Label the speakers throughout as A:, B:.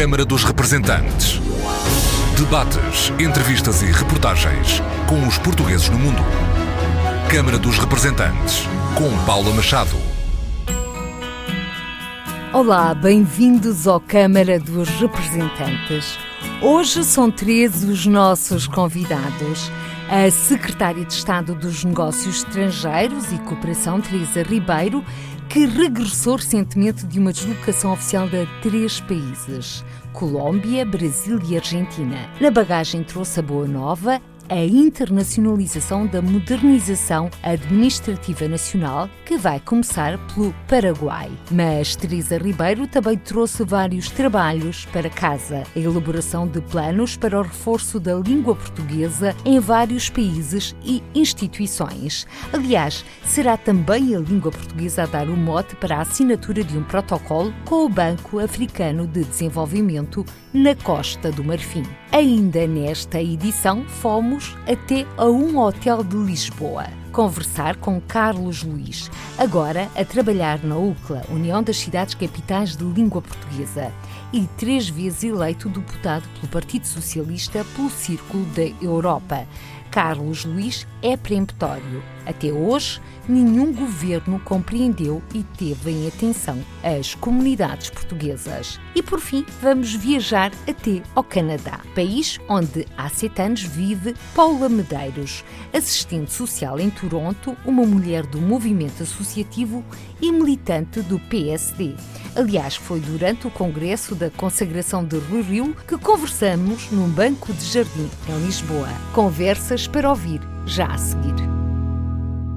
A: Câmara dos Representantes. Debates, entrevistas e reportagens com os portugueses no mundo. Câmara dos Representantes, com Paula Machado.
B: Olá, bem-vindos ao Câmara dos Representantes. Hoje são três os nossos convidados. A Secretária de Estado dos Negócios Estrangeiros e Cooperação, Teresa Ribeiro, que regressou recentemente de uma deslocação oficial de três países: Colômbia, Brasil e Argentina. Na bagagem trouxe a boa nova, a internacionalização da modernização administrativa nacional, que vai começar pelo Paraguai. Mas Teresa Ribeiro também trouxe vários trabalhos para casa, a elaboração de planos para o reforço da língua portuguesa em vários países e instituições. Aliás, será também a língua portuguesa a dar o mote para a assinatura de um protocolo com o Banco Africano de Desenvolvimento na Costa do Marfim. Ainda nesta edição, fomos até a um hotel de Lisboa conversar com Carlos Luiz, agora a trabalhar na UCLA, União das Cidades Capitais de Língua Portuguesa, e três vezes eleito deputado pelo Partido Socialista pelo Círculo da Europa. Carlos Luiz é peremptório. Até hoje, nenhum governo compreendeu e teve em atenção as comunidades portuguesas. E por fim, vamos viajar até ao Canadá, país onde há sete anos vive Paula Medeiros, assistente social em Toronto, uma mulher do movimento associativo e militante do PSD. Aliás, foi durante o congresso da consagração de Rui Rio que conversamos num banco de jardim em Lisboa. Conversas para ouvir já a seguir.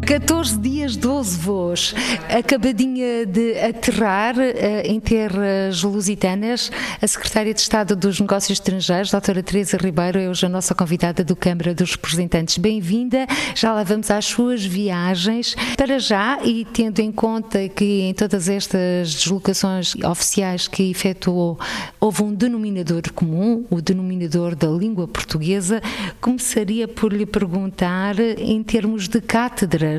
B: 14 dias, 12 voos. Acabadinha de aterrar uh, em terras lusitanas, a Secretária de Estado dos Negócios Estrangeiros, doutora Teresa Ribeiro, é hoje a nossa convidada do Câmara dos Representantes. Bem-vinda. Já lá vamos às suas viagens. Para já, e tendo em conta que em todas estas deslocações oficiais que efetuou, houve um denominador comum, o denominador da língua portuguesa, começaria por lhe perguntar, em termos de cátedra,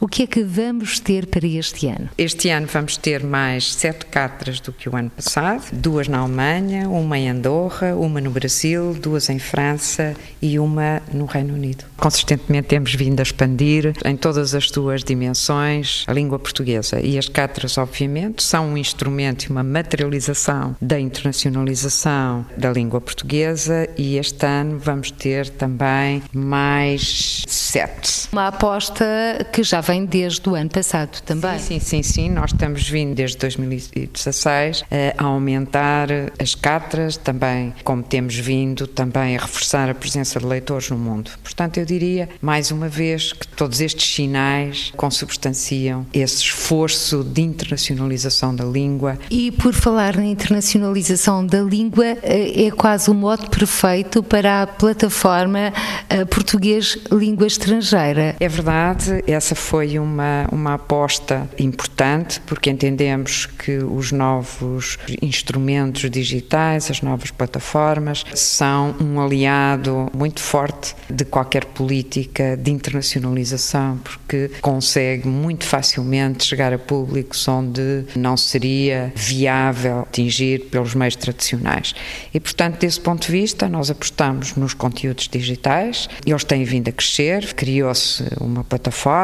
B: o que é que vamos ter para este ano?
C: Este ano vamos ter mais sete cátedras do que o ano passado, duas na Alemanha, uma em Andorra, uma no Brasil, duas em França e uma no Reino Unido. Consistentemente temos vindo a expandir em todas as suas dimensões a língua portuguesa e as cátedras, obviamente, são um instrumento e uma materialização da internacionalização da língua portuguesa e este ano vamos ter também mais sete.
B: Uma aposta que já vem desde o ano passado também.
C: Sim, sim, sim, sim. Nós estamos vindo desde 2016 a aumentar as cátedras, também, como temos vindo, também a reforçar a presença de leitores no mundo. Portanto, eu diria, mais uma vez, que todos estes sinais consubstanciam esse esforço de internacionalização da língua.
B: E por falar na internacionalização da língua, eh, é quase o modo perfeito para a plataforma eh, Português Língua Estrangeira.
C: É verdade, essa foi uma, uma aposta importante, porque entendemos que os novos instrumentos digitais, as novas plataformas, são um aliado muito forte de qualquer política de internacionalização, porque consegue muito facilmente chegar a públicos onde não seria viável atingir pelos meios tradicionais. E, portanto, desse ponto de vista, nós apostamos nos conteúdos digitais, eles têm vindo a crescer, criou-se uma plataforma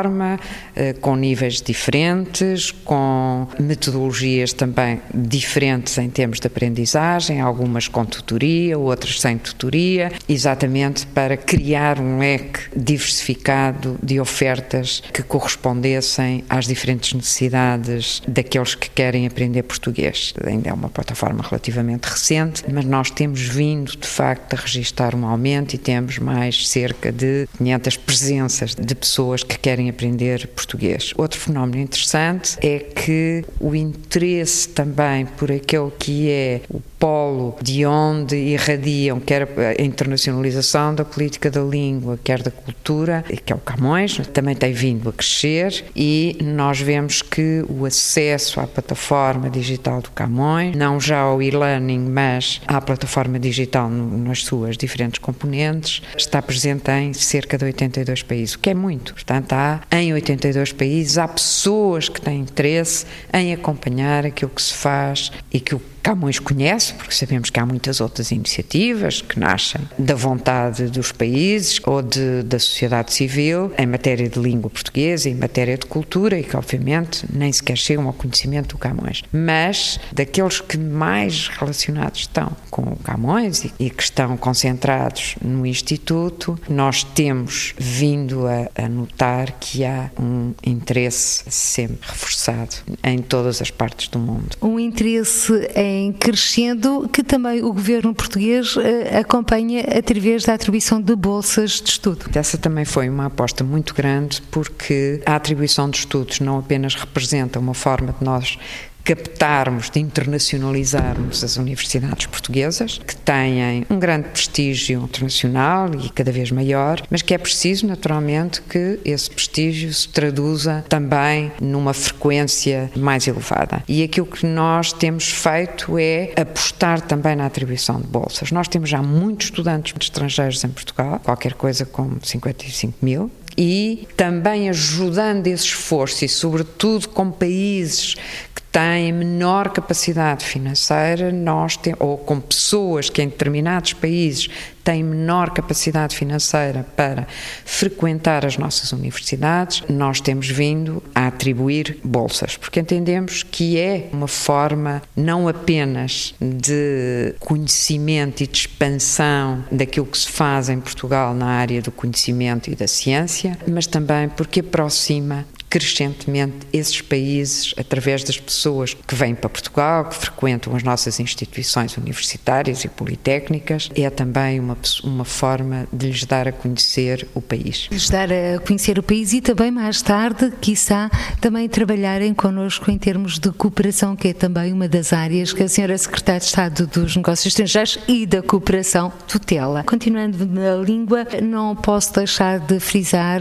C: eh, com níveis diferentes, com metodologias também diferentes em termos de aprendizagem, algumas com tutoria, outras sem tutoria, exatamente para criar um leque diversificado de ofertas que correspondessem às diferentes necessidades daqueles que querem aprender português. Ainda é uma plataforma relativamente recente, mas nós temos vindo, de facto, a registrar um aumento e temos mais cerca de 500 presenças de pessoas que querem aprender português. Outro fenómeno interessante é que o interesse também por aquele que é o polo de onde irradiam quer a internacionalização da política da língua, quer da cultura, que é o Camões, também tem vindo a crescer e nós vemos que o acesso à plataforma digital do Camões, não já ao e-learning, mas à plataforma digital nas suas diferentes componentes, está presente em cerca de 82 países, o que é muito. Portanto, há em 82 países, há pessoas que têm interesse em acompanhar aquilo que se faz e que o Camões conhece, porque sabemos que há muitas outras iniciativas que nascem da vontade dos países ou de, da sociedade civil em matéria de língua portuguesa, em matéria de cultura e que, obviamente, nem sequer chegam ao conhecimento do Camões. Mas daqueles que mais relacionados estão com o Camões e, e que estão concentrados no Instituto, nós temos vindo a, a notar que há um interesse sempre reforçado em todas as partes do mundo.
B: Um interesse em crescendo que também o governo português eh, acompanha através da atribuição de bolsas de estudo.
C: Essa também foi uma aposta muito grande porque a atribuição de estudos não apenas representa uma forma de nós captarmos, de internacionalizarmos as universidades portuguesas, que têm um grande prestígio internacional e cada vez maior, mas que é preciso, naturalmente, que esse prestígio se traduza também numa frequência mais elevada. E aquilo que nós temos feito é apostar também na atribuição de bolsas. Nós temos já muitos estudantes estrangeiros em Portugal, qualquer coisa como 55 mil, e também ajudando esse esforço e, sobretudo, com países têm menor capacidade financeira, nós tem, ou com pessoas que em determinados países têm menor capacidade financeira para frequentar as nossas universidades, nós temos vindo a atribuir bolsas, porque entendemos que é uma forma não apenas de conhecimento e de expansão daquilo que se faz em Portugal na área do conhecimento e da ciência, mas também porque aproxima crescentemente esses países através das pessoas que vêm para Portugal, que frequentam as nossas instituições universitárias e politécnicas. É também uma, uma forma de lhes dar a conhecer o país.
B: Lhes dar a conhecer o país e também mais tarde, quiçá, também trabalharem connosco em termos de cooperação, que é também uma das áreas que a senhora Secretária de Estado dos Negócios Estrangeiros e da Cooperação tutela. Continuando na língua, não posso deixar de frisar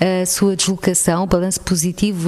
B: a sua deslocação, o balanço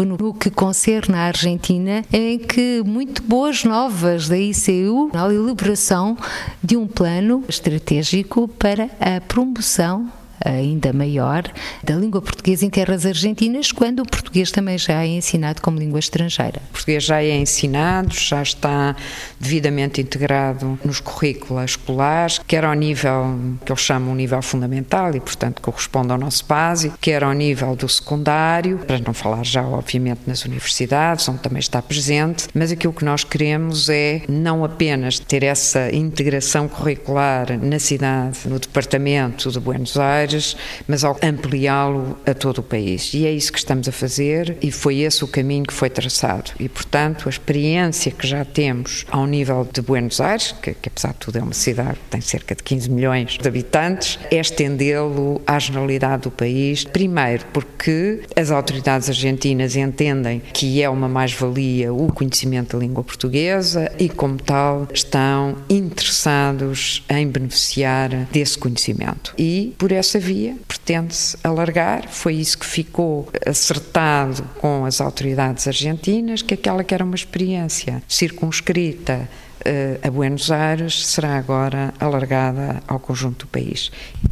B: no que concerne à Argentina, em que muito boas novas da ICU na elaboração de um plano estratégico para a promoção ainda maior da língua portuguesa em terras argentinas, quando o português também já é ensinado como língua estrangeira.
C: O português já é ensinado, já está devidamente integrado nos currículos escolares, quer ao nível que eles chamam nível fundamental e, portanto, corresponde ao nosso básico, quer ao nível do secundário, para não falar já, obviamente, nas universidades, onde também está presente, mas aquilo que nós queremos é não apenas ter essa integração curricular na cidade, no departamento de Buenos Aires, mas ao ampliá-lo a todo o país. E é isso que estamos a fazer e foi esse o caminho que foi traçado. E, portanto, a experiência que já temos ao nível de Buenos Aires, que, que apesar de tudo é uma cidade que tem cerca de 15 milhões de habitantes, é estendê-lo à generalidade do país. Primeiro, porque as autoridades argentinas entendem que é uma mais-valia o conhecimento da língua portuguesa e, como tal, estão interessados em beneficiar desse conhecimento. E, por essa via pretende-se alargar, foi isso que ficou acertado com as autoridades argentinas, que aquela que era uma experiência circunscrita a Buenos Aires será agora alargada ao conjunto do país.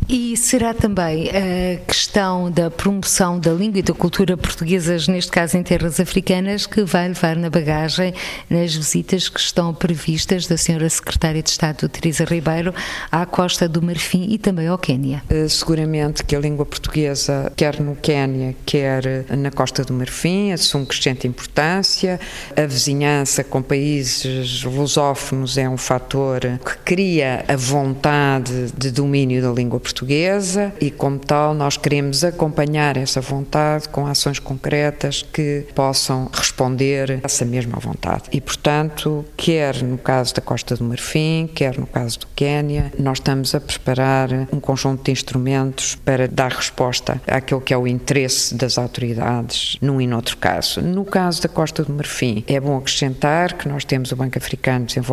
B: E será também a questão da promoção da língua e da cultura portuguesas, neste caso em terras africanas, que vai levar na bagagem nas visitas que estão previstas da senhora Secretária de Estado, Teresa Ribeiro, à Costa do Marfim e também ao Quênia?
C: Eh, seguramente que a língua portuguesa, quer no Quênia, quer na Costa do Marfim, assume crescente importância. A vizinhança com países lusófonos é um fator que cria a vontade de domínio da língua portuguesa e, como tal, nós queremos acompanhar essa vontade com ações concretas que possam responder a essa mesma vontade. E, portanto, quer no caso da Costa do Marfim, quer no caso do Quênia, nós estamos a preparar um conjunto de instrumentos para dar resposta àquilo que é o interesse das autoridades num e noutro caso. No caso da Costa do Marfim, é bom acrescentar que nós temos o Banco Africano de Desenvolvimento,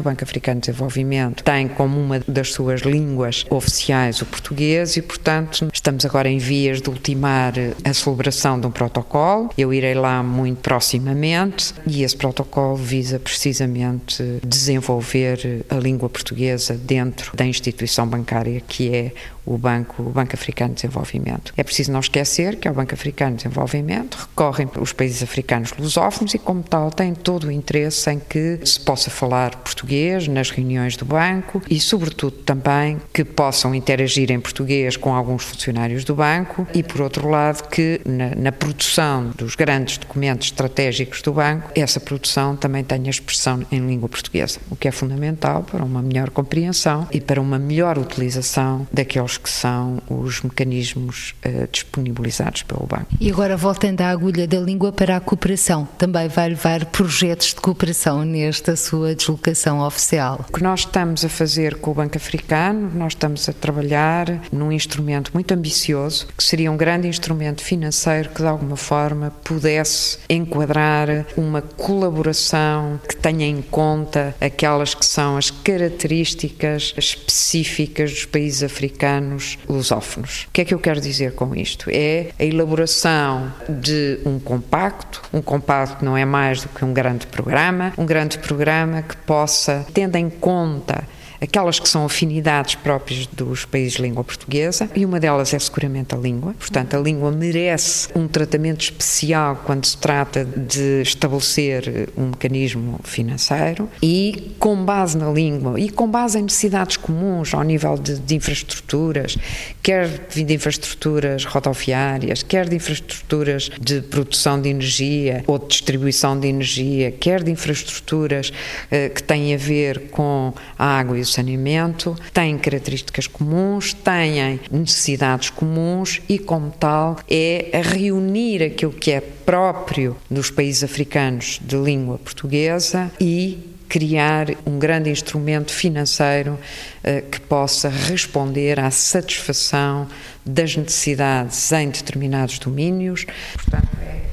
C: o Banco Africano de Desenvolvimento tem como uma das suas línguas oficiais o português e, portanto, estamos agora em vias de ultimar a celebração de um protocolo. Eu irei lá muito proximamente e esse protocolo visa precisamente desenvolver a língua portuguesa dentro da instituição bancária que é o Banco, o Banco Africano de Desenvolvimento. É preciso não esquecer que ao Banco Africano de Desenvolvimento recorrem os países africanos lusófonos e, como tal, têm todo o interesse em que se possa falar português nas reuniões do banco e, sobretudo, também que possam interagir em português com alguns funcionários do banco e, por outro lado, que na, na produção dos grandes documentos estratégicos do banco, essa produção também tenha expressão em língua portuguesa, o que é fundamental para uma melhor compreensão e para uma melhor utilização daqueles que são os mecanismos uh, disponibilizados pelo banco.
B: E agora, voltando à agulha da língua para a cooperação, também vai levar projetos de cooperação nesta sua deslocação oficial?
C: O que nós estamos a fazer com o Banco Africano, nós estamos a trabalhar num instrumento muito ambicioso, que seria um grande instrumento financeiro que, de alguma forma, pudesse enquadrar uma colaboração que tenha em conta aquelas que são as características específicas dos países africanos lusófonos. O que é que eu quero dizer com isto? É a elaboração de um compacto, um compacto não é mais do que um grande programa, um grande programa que possa, tendo em conta aquelas que são afinidades próprias dos países de língua portuguesa, e uma delas é seguramente a língua. Portanto, a língua merece um tratamento especial quando se trata de estabelecer um mecanismo financeiro e, com base na língua e com base em necessidades comuns ao nível de, de infraestruturas, quer de infraestruturas rodoviárias, quer de infraestruturas de produção de energia ou de distribuição de energia, quer de infraestruturas eh, que têm a ver com a água e o saneamento, têm características comuns, têm necessidades comuns e, como tal, é reunir aquilo que é próprio dos países africanos de língua portuguesa e criar um grande instrumento financeiro uh, que possa responder à satisfação das necessidades em determinados domínios. Portanto, um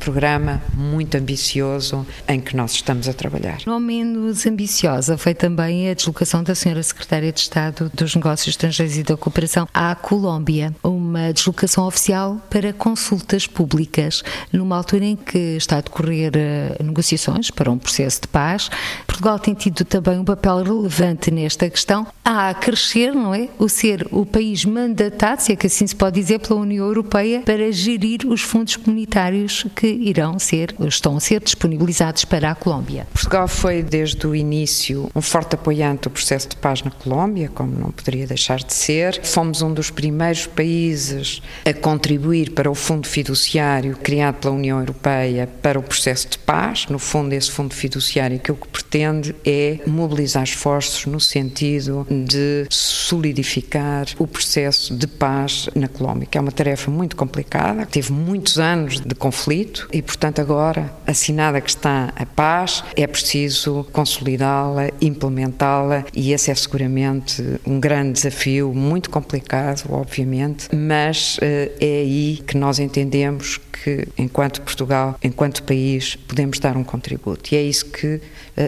C: programa muito ambicioso em que nós estamos a trabalhar.
B: Não menos ambiciosa foi também a deslocação da senhora Secretária de Estado dos Negócios Estrangeiros e da Cooperação à Colômbia, uma deslocação oficial para consultas públicas, numa altura em que está a decorrer eh, negociações para um processo de paz. Portugal tem tido também um papel relevante nesta questão, a crescer, não é? O ser o país mandatado, se é que assim se pode dizer, pela União Europeia para gerir os fundos comunitários que irão ser, estão a ser disponibilizados para a Colômbia.
C: Portugal foi desde o início um forte apoiante do processo de paz na Colômbia, como não poderia deixar de ser. Fomos um dos primeiros países a contribuir para o fundo fiduciário criado pela União Europeia para o processo de paz. No fundo, esse fundo fiduciário que o que pretende é mobilizar esforços no sentido de solidificar o processo de paz na Colômbia, que é uma tarefa muito complicada, teve muitos anos de conflito e, portanto, agora, assinada que está a paz, é preciso consolidá-la, implementá-la e esse é seguramente um grande desafio, muito complicado, obviamente, mas eh, é aí que nós entendemos que, enquanto Portugal, enquanto país, podemos dar um contributo. E é isso que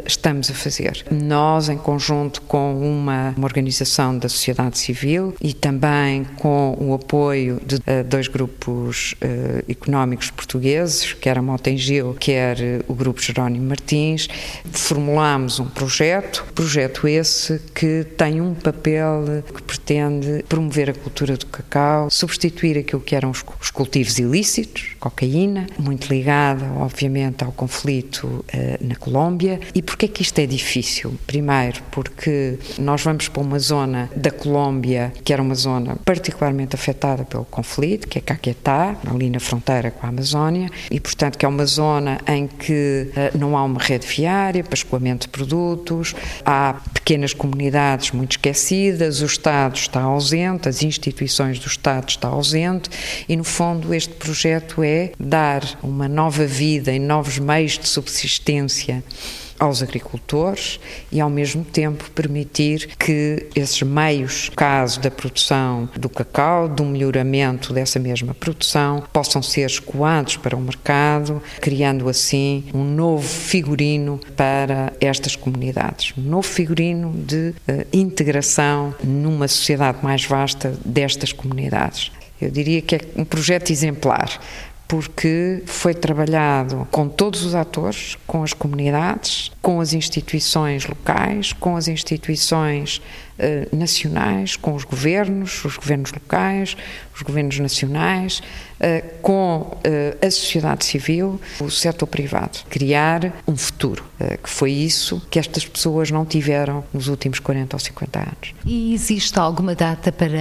C: estamos a fazer. Nós, em conjunto com uma, uma, organização da sociedade civil e também com o apoio de uh, dois grupos uh, económicos portugueses, quer a Motengil, quer o Grupo Jerónimo Martins, formulámos um projeto, projeto esse que tem um papel que pretende promover a cultura do cacau, substituir aquilo que eram os, os cultivos ilícitos, cocaína, muito ligada, obviamente, ao conflito na Colômbia. E porquê que isto é difícil? Primeiro, porque nós vamos para uma zona da Colômbia que era uma zona particularmente afetada pelo conflito, que é Caquetá, ali na fronteira com a Amazónia, e portanto que é uma zona em que uh, não há uma rede viária para escoamento de produtos, há pequenas comunidades muito esquecidas, o Estado está ausente, as instituições do Estado estão ausente, e no fundo este projeto é é dar uma nova vida e novos meios de subsistência aos agricultores e, ao mesmo tempo, permitir que esses meios, caso da produção do cacau, do melhoramento dessa mesma produção, possam ser escoados para o mercado, criando assim um novo figurino para estas comunidades. Um novo figurino de uh, integração numa sociedade mais vasta destas comunidades. Eu diria que é um projeto exemplar porque foi trabalhado com todos os atores, com as comunidades, com as instituições locais, com as instituições eh, nacionais, com os governos, os governos locais, os governos nacionais, eh, com eh, a sociedade civil, o setor privado. Criar um futuro, que foi isso que estas pessoas não tiveram nos últimos 40 ou 50 anos.
B: E existe alguma data para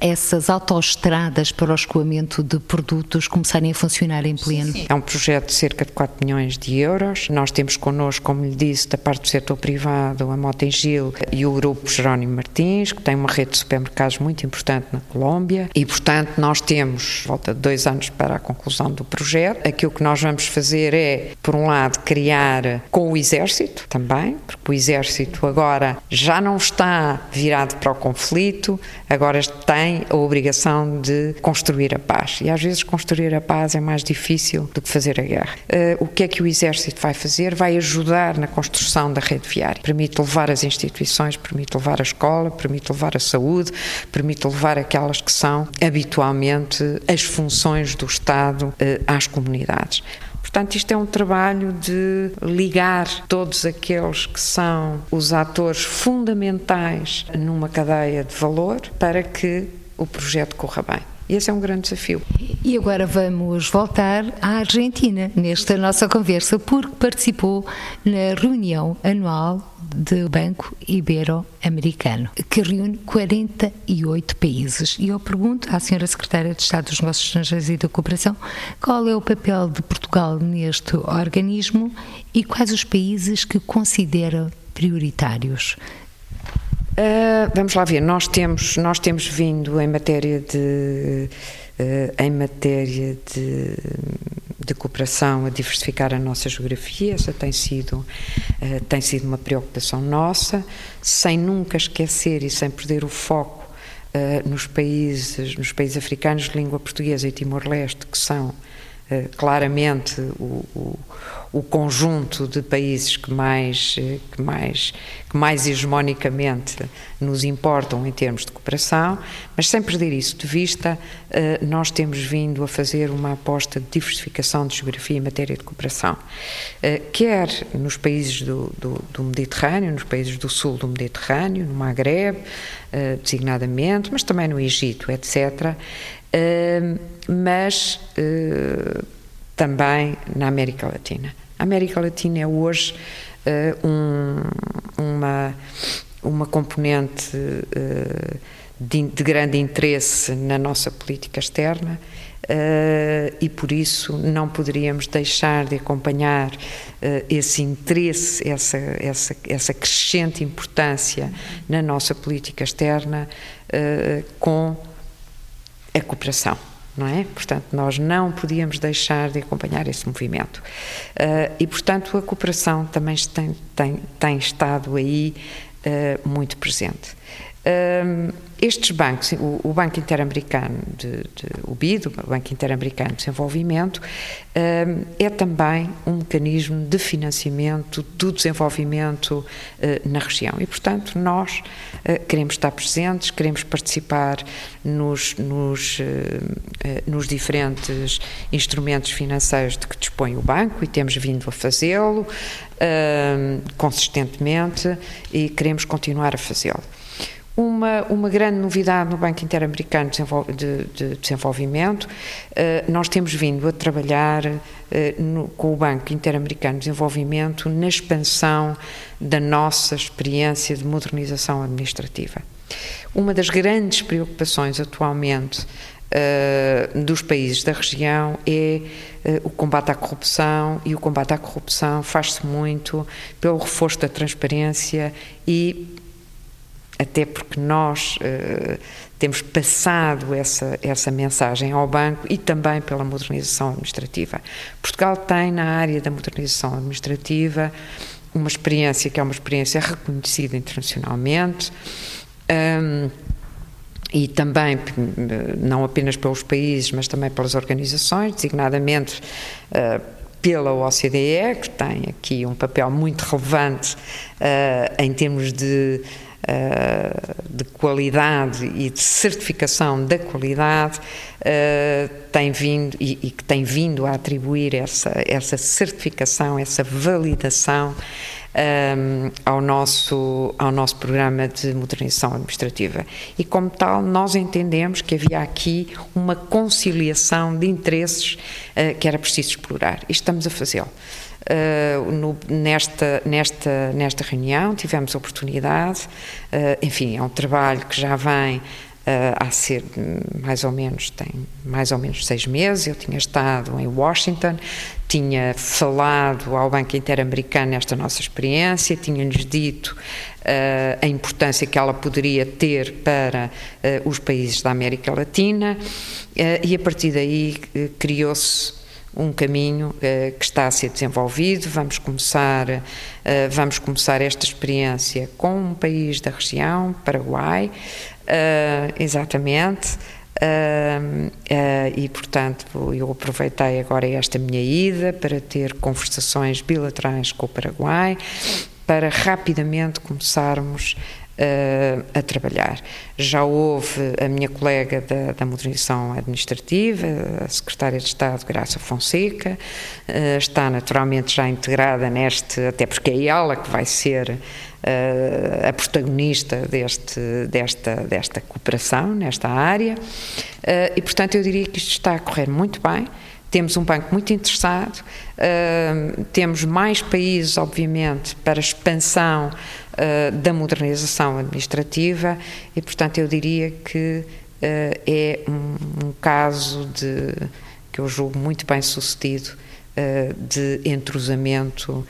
B: essas autoestradas para o escoamento de produtos começarem a funcionar em pleno?
C: Sim. É um projeto de cerca de 4 milhões de euros. Nós temos connosco, como lhe disse, da parte do setor privado, a Motengil e o Grupo Jerónimo Martins, que tem uma rede de supermercados muito importante na Colômbia e, portanto, nós temos volta de dois anos para a conclusão do projeto. Aquilo que nós vamos fazer é, por um lado, criar com o Exército também, porque o Exército agora já não está virado para o conflito, agora tem a obrigação de construir a paz. E às vezes construir a paz é mais difícil do que fazer a guerra. Uh, o que é que o Exército vai fazer? Vai ajudar na construção da rede viária. Permite levar as instituições, permite levar a escola, permite levar a saúde, permite levar aquelas que são habitualmente as funções do Estado uh, às comunidades. Portanto, isto é um trabalho de ligar todos aqueles que são os atores fundamentais numa cadeia de valor para que o projeto corra bem. Esse é um grande desafio.
B: E agora vamos voltar à Argentina nesta nossa conversa, porque participou na reunião anual do Banco Ibero-Americano, que reúne 48 países. E eu pergunto à Senhora Secretária de Estado dos Negócios Estrangeiros e da Cooperação qual é o papel de Portugal neste organismo e quais os países que considera prioritários.
C: Uh, vamos lá ver, nós temos, nós temos vindo em matéria de, uh, em matéria de, de, cooperação a diversificar a nossa geografia, essa tem sido, uh, tem sido uma preocupação nossa, sem nunca esquecer e sem perder o foco nos, países, nos países africanos de língua portuguesa e Timor-Leste, que são claramente o, o o conjunto de países que mais, que mais, que mais hegemonicamente nos importam em termos de cooperação, mas sem perder isso de vista, eh, nós temos vindo a fazer uma aposta de diversificação de geografia em matéria de cooperação, eh, quer nos países do, do, do Mediterrâneo, nos países do sul do Mediterrâneo, no Maghreb, eh, designadamente, mas também no Egito, etc. Mas também na América Latina. A América Latina é hoje uh, um, uma, uma componente uh, de, de, grande interesse na nossa política externa e por isso não poderíamos deixar de acompanhar esse interesse, essa, essa, essa crescente importância na nossa política externa com a cooperação não é? Portanto, nós não podíamos deixar de acompanhar esse movimento. Uh, e, portanto, a cooperação também tem, tem, tem estado aí uh, muito presente. Uh, estes bancos, o, o Banco Interamericano, de, de, o BID, o Banco Interamericano de Desenvolvimento, é também um mecanismo de financiamento do desenvolvimento na região. E, portanto, nós queremos estar presentes, queremos participar nos, nos, nos diferentes instrumentos financeiros de que dispõe o banco e temos vindo a fazê-lo consistentemente e queremos continuar a fazê-lo. Uma, uma grande novidade no Banco Interamericano de, de Desenvolvimento, uh, nós temos vindo a trabalhar uh, no, com o Banco Interamericano de Desenvolvimento na expansão da nossa experiência de modernização administrativa. Uma das grandes preocupações atualmente uh, dos países da região é o combate à corrupção e o combate à corrupção faz-se muito pelo reforço da transparência e até porque nós uh, temos passado essa, essa mensagem ao banco e também pela modernização administrativa. Portugal tem na área da modernização administrativa uma experiência que é uma experiência reconhecida internacionalmente. Um, e também, não apenas pelos países, mas também pelas organizações, designadamente uh, pela OCDE, que tem aqui um papel muito relevante em termos de de qualidade e de certificação da qualidade tem vindo e, e, que tem vindo a atribuir essa, essa certificação, essa validação um, ao, nosso, ao nosso programa de modernização administrativa. E, como tal, nós entendemos que havia aqui uma conciliação de interesses uh, que era preciso explorar e estamos a fazê-lo. Uh, no, nesta, nesta, nesta reunião tivemos oportunidade, uh, enfim, é um trabalho que já vem Uh, há ser mais ou menos tem mais ou menos seis meses. Eu tinha estado em Washington tinha falado ao Banco Interamericano nesta nossa experiência tinha-lhes dito a importância que ela poderia ter para os países da América Latina e a partir daí criou-se um caminho uh, que está a ser desenvolvido. Vamos começar, uh, vamos começar esta experiência com um país da região, Paraguai, Uh, exatamente. E, portanto, eu aproveitei agora esta minha ida para ter conversações bilaterais com o Paraguai, para rapidamente começarmos uh, a trabalhar. Já houve a minha colega da, da, modernização administrativa, a secretária de Estado, Graça Fonseca, está naturalmente já integrada neste, até porque é ela que vai ser a protagonista deste, desta, desta cooperação, nesta área, e portanto eu diria que isto está a correr muito bem. Temos um banco muito interessado, uh, temos mais países, obviamente, para expansão uh, da modernização administrativa e, portanto, eu diria que uh, é um, um, caso de que eu julgo muito bem sucedido de entrosamento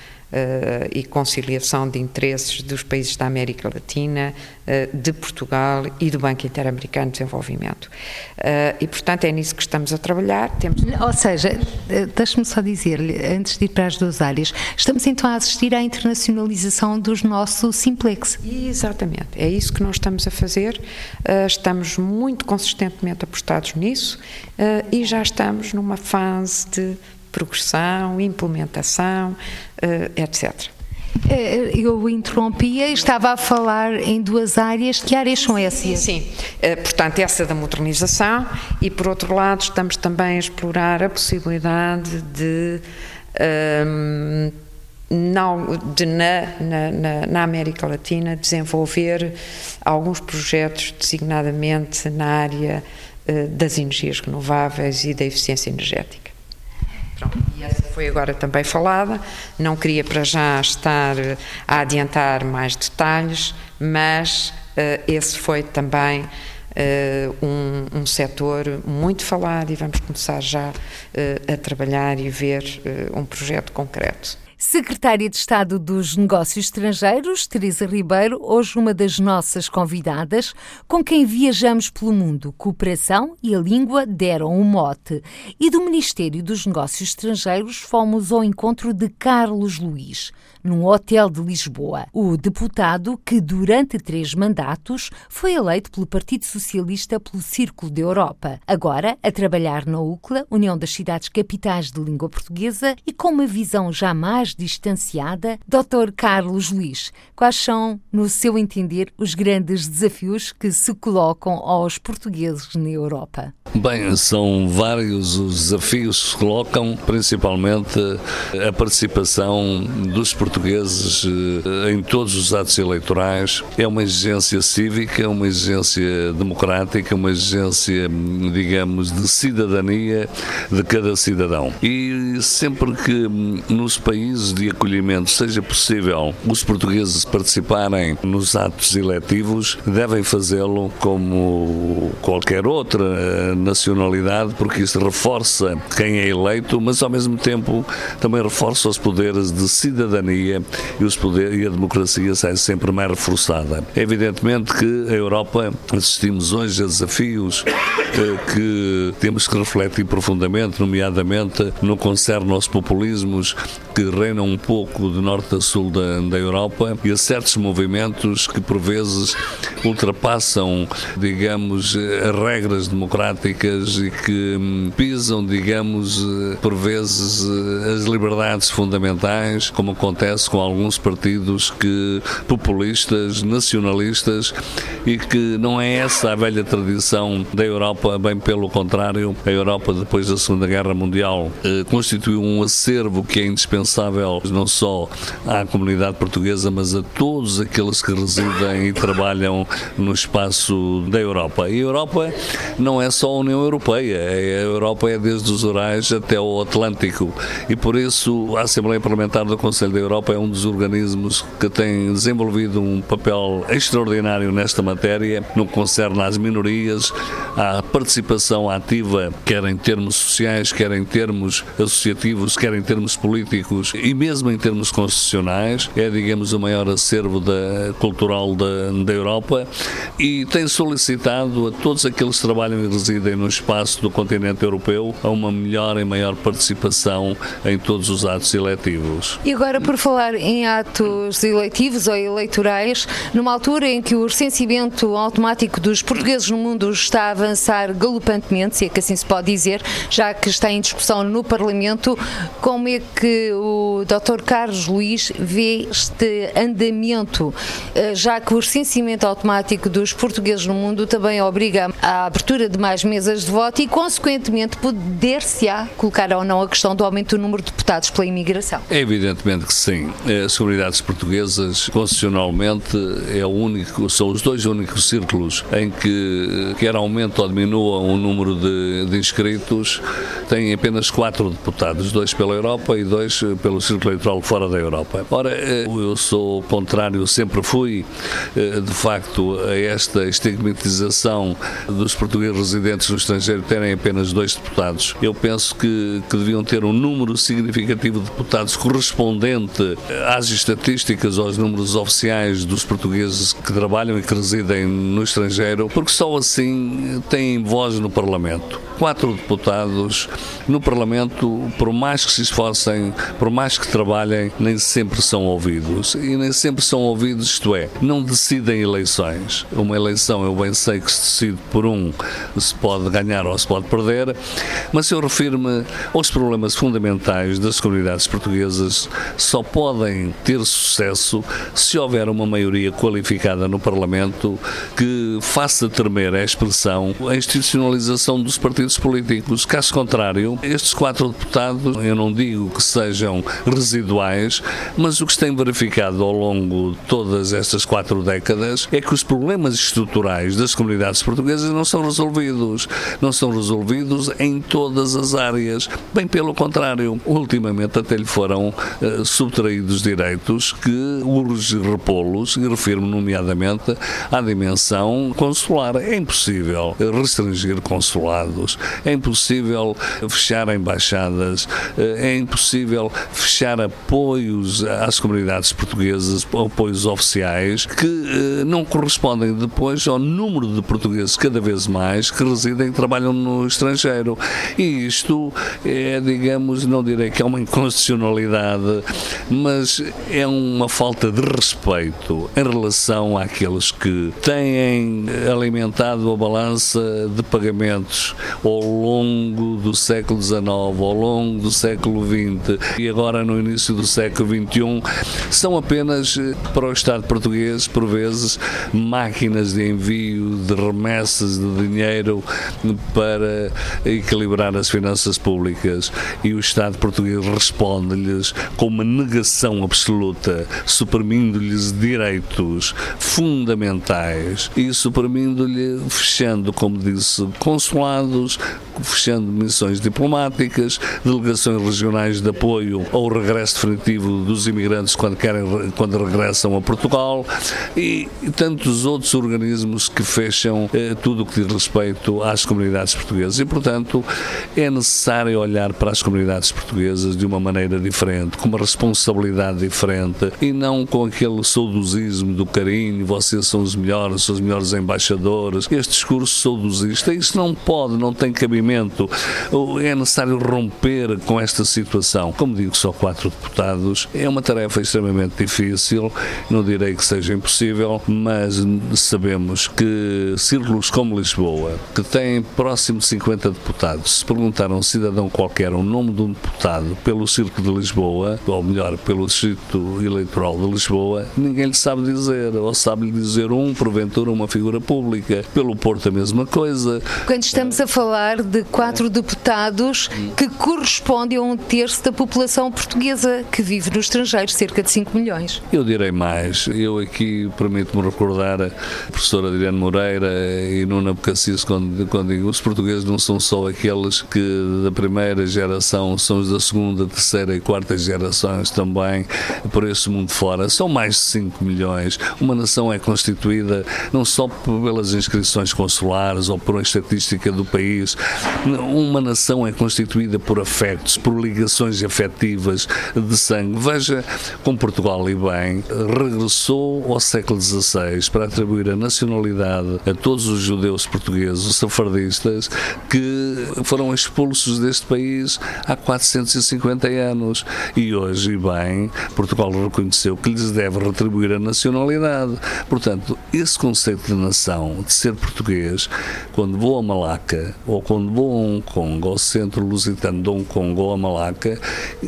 C: e conciliação de interesses dos países da América Latina, uh, de Portugal e do Banco Interamericano de Desenvolvimento. Uh, e, portanto, é nisso que estamos a trabalhar.
B: Temos... Ou seja, deixe-me só dizer-lhe, antes de ir para as duas áreas, estamos então a assistir à internacionalização dos nossos simplex.
C: Exatamente, é isso que nós estamos a fazer. estamos muito consistentemente apostados nisso e já estamos numa fase de progressão, implementação, eh, etc.
B: Eh, eu interrompia e estava a falar em duas áreas. Que áreas são essas?
C: Sim, sim. Uh, portanto, essa da modernização e, por outro lado, estamos também a explorar a possibilidade de. Um, ehm, não, de, na, na, na, América Latina desenvolver alguns projetos designadamente na área das energias renováveis e da eficiência energética. Pronto, e essa foi agora também falada. Não queria para já estar a adiantar mais detalhes, mas uh, esse foi também uh, um, um setor muito falado e vamos começar já uh, a trabalhar e ver um projeto concreto.
B: Secretária de Estado dos Negócios Estrangeiros, Teresa Ribeiro, hoje uma das nossas convidadas, com quem viajamos pelo mundo. Cooperação e a língua deram um mote. E do Ministério dos Negócios Estrangeiros fomos ao encontro de Carlos Luís num hotel de Lisboa. O deputado, que durante três mandatos foi eleito pelo Partido Socialista pelo Círculo da Europa, agora a trabalhar na UCLA, União das Cidades Capitais de Língua Portuguesa, e com uma visão jamais distanciada, Dr. Carlos Luís, quais são, no seu entender, os grandes desafios que se colocam aos portugueses na Europa?
D: Bem, são vários os desafios que se colocam, principalmente a participação dos portugueses eh, em todos os atos eleitorais. É uma exigência cívica, uma exigência democrática, uma exigência, digamos, de cidadania de cada cidadão. E sempre que nos países de acolhimento seja possível os portugueses participarem nos atos eletivos, devem fazê-lo como qualquer outra eh, nacionalidade, porque isso reforça quem é eleito, mas ao mesmo tempo também reforça os poderes de cidadania e, os poderes, e a democracia sai sempre mais reforçada. É evidentemente que a Europa assistimos hoje a desafios eh, que temos que refletir profundamente, nomeadamente no concerne aos populismos que reinam um pouco de norte a sul da, da Europa e a certos movimentos que por vezes ultrapassam, digamos, as regras democráticas e que hum, pisam, digamos, eh, por vezes eh, as liberdades fundamentais, como acontece com alguns partidos que populistas, nacionalistas e que não é essa a velha tradição da Europa, bem pelo contrário, a Europa depois da Segunda Guerra Mundial eh, constituiu um acervo que é indispensável não só à comunidade portuguesa, mas a todos aqueles que residem e trabalham no espaço da Europa. E a Europa não é só a União Europeia, a Europa é desde os Urais até o Atlântico e por isso a Assembleia Parlamentar do Conselho da Europa é um dos organismos que tem desenvolvido um papel extraordinário nesta matéria, no que concerne às minorias, à participação ativa, quer em termos sociais, quer em termos associativos, quer em termos políticos e mesmo em termos constitucionais. É, digamos, o maior acervo da, cultural da, da Europa e tem solicitado a todos aqueles que trabalham e residem no espaço do continente europeu a uma melhor e maior participação em todos os atos eletivos.
B: E agora, por falar em atos eletivos ou eleitorais, numa altura em que o recenseamento automático dos portugueses no mundo está a avançar galopantemente, se é que assim se pode dizer, já que está em discussão no Parlamento, como é que o Dr. Carlos Luís vê este andamento, eh, já que o recenseamento automático dos portugueses no mundo também obriga à abertura de mais mesas de voto e, consequentemente, poder-se-á colocar ou não a questão do aumento do número de deputados pela imigração?
D: É evidentemente que sim. As comunidades portuguesas, constitucionalmente, é o único, são os dois únicos círculos em que quer aumenta ou diminua o número de, de inscritos, têm apenas quatro deputados, dois pela Europa e dois pelo círculo eleitoral fora da Europa. Ora, eh, eu sou contrário, sempre fui, eh, de facto, a esta estigmatização dos portugueses residentes no estrangeiro terem apenas dois deputados. Eu penso que, que deviam ter um número significativo de deputados correspondente às estatísticas, aos números oficiais dos portugueses que trabalham e que residem no estrangeiro, porque só assim têm voz no Parlamento. Quatro deputados no Parlamento, por mais que se esforcem, por mais que trabalhem, nem sempre são ouvidos. E nem sempre são ouvidos, isto é, não decidem eleições. Uma eleição eu bem sei que se decide por um, se pode ganhar ou se pode perder, mas eu refiro-me aos problemas fundamentais das comunidades portuguesas, só podem ter sucesso se houver uma maioria qualificada no Parlamento que faça tremer a expressão, a institucionalização dos partidos políticos. Caso contrário, estes quatro deputados, eu não digo que sejam residuais, mas o que se tem verificado ao longo de todas estas quatro décadas é que os problemas estruturais das comunidades portuguesas não são resolvidos. Não são resolvidos em todas as áreas. Bem pelo contrário, ultimamente até lhe foram uh, direitos que urge repô-los e refiro nomeadamente à dimensão consular. É impossível restringir consulados, é impossível fechar embaixadas, é impossível fechar apoios às comunidades portuguesas, apoios oficiais, que eh, não correspondem depois ao número de portugueses cada vez mais que residem e trabalham no estrangeiro. E isto é, digamos, não direi que é uma inconstitucionalidade, mas é uma falta de respeito em relação àqueles que têm alimentado a balança de pagamentos ao longo do século XIX, ao longo do século XX e agora no início do século XXI, são apenas para o Estado português, por vezes, máquinas de envio de remessas de dinheiro para equilibrar as finanças públicas. E o Estado português responde-lhes com uma negação absoluta, suprimindo-lhes direitos fundamentais e suprimindo-lhe, fechando, como disse, consulados, fechando missões diplomáticas, delegações regionais de apoio ao regresso definitivo dos imigrantes quando, querem, quando regressam a Portugal e, e tantos outros organismos que fecham eh, tudo o que diz respeito às comunidades portuguesas. E, portanto, é necessário olhar para as comunidades portuguesas de uma maneira diferente, com uma responsabilidade diferente e não com aquele saudosismo do carinho, vocês são os melhores, são os melhores embaixadores. Este discurso saudosista, isso não pode, não tem cabimento. É necessário romper com esta situação. Como digo só quatro deputados, é uma tarefa extremamente difícil, não direi que seja impossível, mas sabemos que círculos como Lisboa, que têm próximo de 50 deputados, se perguntar a um cidadão qualquer o nome de um deputado pelo Círculo de Lisboa, ou melhor, pelo Distrito Eleitoral de Lisboa, ninguém lhe sabe dizer, ou sabe lhe dizer um, porventura, uma figura pública. Pelo Porto, a mesma coisa.
B: Quando estamos a falar de quatro deputados que correspondem a um terço da população portuguesa que vive no estrangeiro, cerca de 5 milhões.
D: Eu direi mais. Eu aqui permito-me recordar a professora Adriana Moreira e Nuna Bocassis quando, quando digo os portugueses não são só aqueles que da primeira geração, são os da segunda, terceira e quarta gerações também por esse mundo fora. São mais de 5 milhões. Uma nação é constituída não só pelas inscrições consulares ou por uma estatística do país. Uma nação é constituída por afetos, por ligações afetivas de sangue. Veja como Portugal, e bem, regressou ao século XVI para atribuir a nacionalidade a todos os judeus portugueses, os safardistas, que foram expulsos deste país há 450 anos. E hoje, e bem, Portugal reconheceu que lhes deve retribuir a nacionalidade. Portanto, esse conceito de nação, de ser português, quando vou a Malaca, ou quando vou a Hong Kong, ao centro lusitano de Hong Kong ou a Malaca,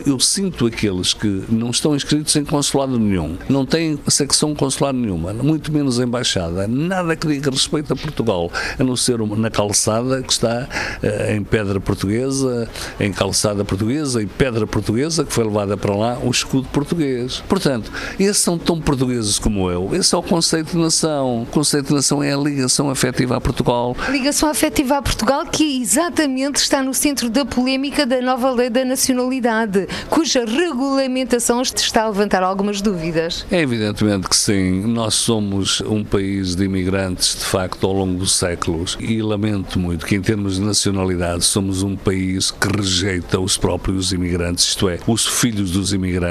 D: eu sinto aqueles que não estão inscritos em consulado nenhum, não têm secção consular nenhuma, muito menos embaixada, nada que diga respeito a Portugal, a não ser na calçada que está uh, em pedra portuguesa, em calçada portuguesa e pedra portuguesa que foi levada para lá o escudo português. Portanto, esses são tão portugueses como eu. Esse é o conceito de nação. O conceito de nação é a ligação afetiva a Portugal.
B: Ligação afetiva a Portugal que exatamente está no centro da polémica da nova lei da nacionalidade, cuja regulamentação está a levantar algumas dúvidas.
D: É evidentemente que sim. Nós somos um país de imigrantes, de facto, ao longo dos séculos e lamento muito que, em termos de nacionalidade, somos um país que rejeita os próprios imigrantes, isto é, os filhos dos imigrantes.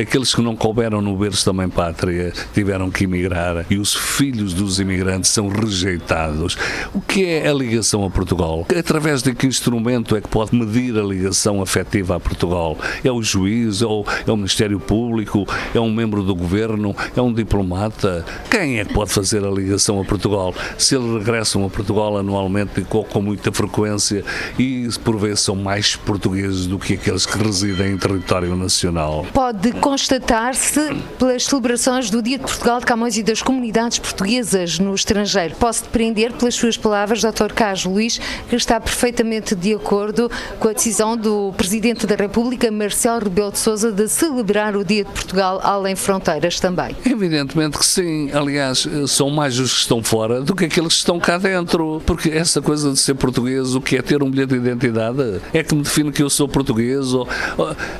D: Aqueles que não couberam no berço da mãe pátria tiveram que emigrar e os filhos dos imigrantes são rejeitados. O que é a ligação a Portugal? Através de que instrumento é que pode medir a ligação afetiva a Portugal? É o juiz? É o, é o Ministério Público? É um membro do governo? É um diplomata? Quem é que pode fazer a ligação a Portugal? Se eles regressam a Portugal anualmente com, com muita frequência e por vezes são mais portugueses do que aqueles que residem em território nacional.
B: Pode constatar-se pelas celebrações do Dia de Portugal de Camões e das comunidades portuguesas no estrangeiro. Posso depreender pelas suas palavras, Dr. Carlos Luís, que está perfeitamente de acordo com a decisão do Presidente da República, Marcelo Rebelo de Sousa, de celebrar o Dia de Portugal além fronteiras também.
D: Evidentemente que sim. Aliás, são mais os que estão fora do que aqueles que estão cá dentro. Porque essa coisa de ser português, o que é ter um bilhete de identidade, é que me define que eu sou português. Ou,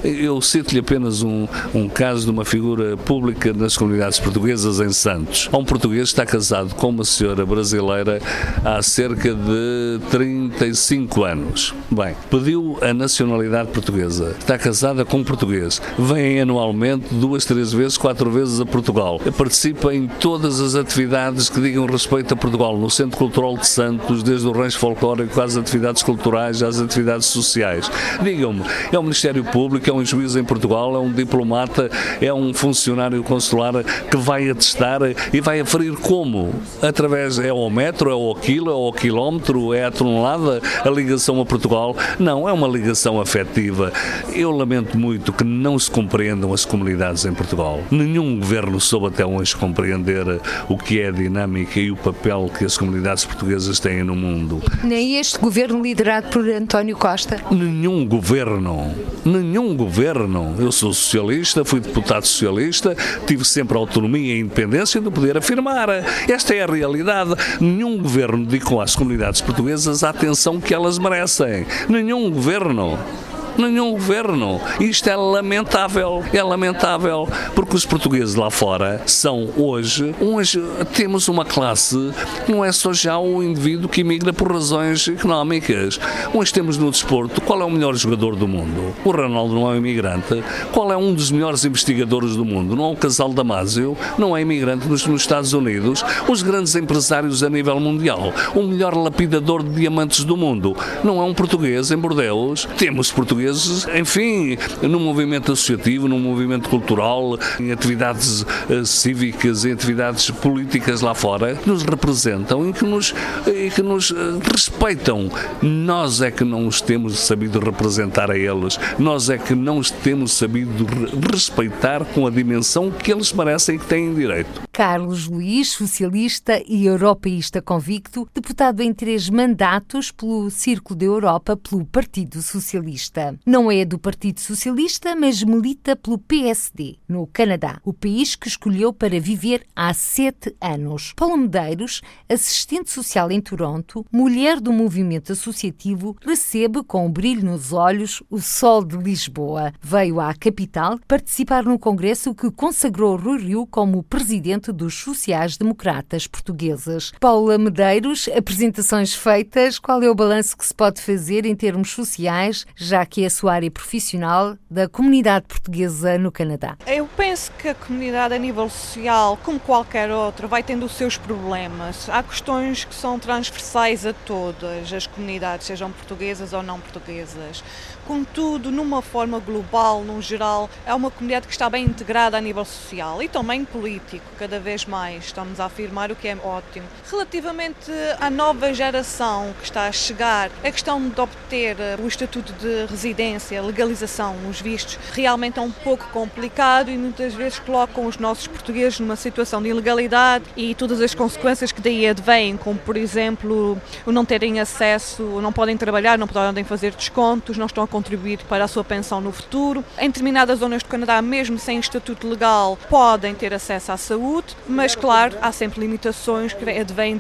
D: eu cito-lhe apenas um, um caso de uma figura pública nas comunidades portuguesas em Santos. Um português está casado com uma senhora brasileira há cerca de 35 anos. Bem, pediu a nacionalidade portuguesa. Está casada com um português. Vem anualmente duas, três vezes, quatro vezes a Portugal. Participa em todas as atividades que digam respeito a Portugal, no Centro Cultural de Santos, desde o rancho folclórico às atividades culturais, às atividades sociais. Digam-me, é um Ministério Público, é um juiz em Portugal, é um diplomata, é um funcionário consular que vai atestar e vai aferir como? Através, é ao metro, é ao quilo, é ao quilómetro, é a tonelada, a ligação a Portugal? Não, é uma ligação afetiva. Eu lamento muito que não se compreendam as comunidades em Portugal. Nenhum governo soube até hoje compreender o que é a dinâmica e o papel que as comunidades portuguesas têm no mundo.
B: Nem este governo liderado por António Costa?
D: Nenhum governo, nenhum governo. Eu sou socialista, fui deputado socialista, tive sempre autonomia e independência de poder afirmar. Esta é a realidade. Nenhum governo dedicou às comunidades portuguesas a atenção que elas merecem. Nenhum governo nenhum governo. Isto é lamentável. É lamentável porque os portugueses lá fora são hoje, hoje temos uma classe que não é só já o indivíduo que emigra por razões económicas. Hoje temos no desporto qual é o melhor jogador do mundo? O Ronaldo não é um imigrante. Qual é um dos melhores investigadores do mundo? Não é o Casal Damasio? Não é imigrante nos, nos Estados Unidos? Os grandes empresários a nível mundial? O melhor lapidador de diamantes do mundo? Não é um português em Bordeaux? Temos portugueses enfim, no movimento associativo, no movimento cultural, em atividades uh, cívicas, em atividades políticas lá fora, que nos representam e que nos, e que nos uh, respeitam. Nós é que não os temos sabido representar a eles, nós é que não os temos sabido respeitar com a dimensão que eles merecem e que têm direito.
B: Carlos Luís, socialista e europeísta convicto, deputado em três mandatos pelo Círculo da Europa pelo Partido Socialista. Não é do Partido Socialista, mas milita pelo PSD, no Canadá, o país que escolheu para viver há sete anos. Paulo Medeiros, assistente social em Toronto, mulher do movimento associativo, recebe com um brilho nos olhos o sol de Lisboa. Veio à capital participar no congresso que consagrou Rui Rio como presidente dos sociais-democratas portugueses. Paula Medeiros, apresentações feitas, qual é o balanço que se pode fazer em termos sociais, já que a sua área profissional, da comunidade portuguesa no Canadá?
E: Eu penso que a comunidade a nível social, como qualquer outra, vai tendo os seus problemas. Há questões que são transversais a todas as comunidades, sejam portuguesas ou não portuguesas. Contudo, numa forma global, num geral, é uma comunidade que está bem integrada a nível social e também político, cada vez mais. Estamos a afirmar o que é ótimo. Relativamente à nova geração que está a chegar, a questão de obter eh, o estatuto de residência, legalização, os vistos, realmente é um pouco complicado e muitas vezes colocam os nossos portugueses numa situação de ilegalidade e todas as consequências que daí advêm, como por exemplo o não terem acesso, não podem trabalhar, não podem fazer descontos, não estão a contribuir para a sua pensão no futuro. Em determinadas zonas do Canadá, mesmo sem estatuto legal, podem ter acesso à saúde, mas claro, há sempre limitações que advêm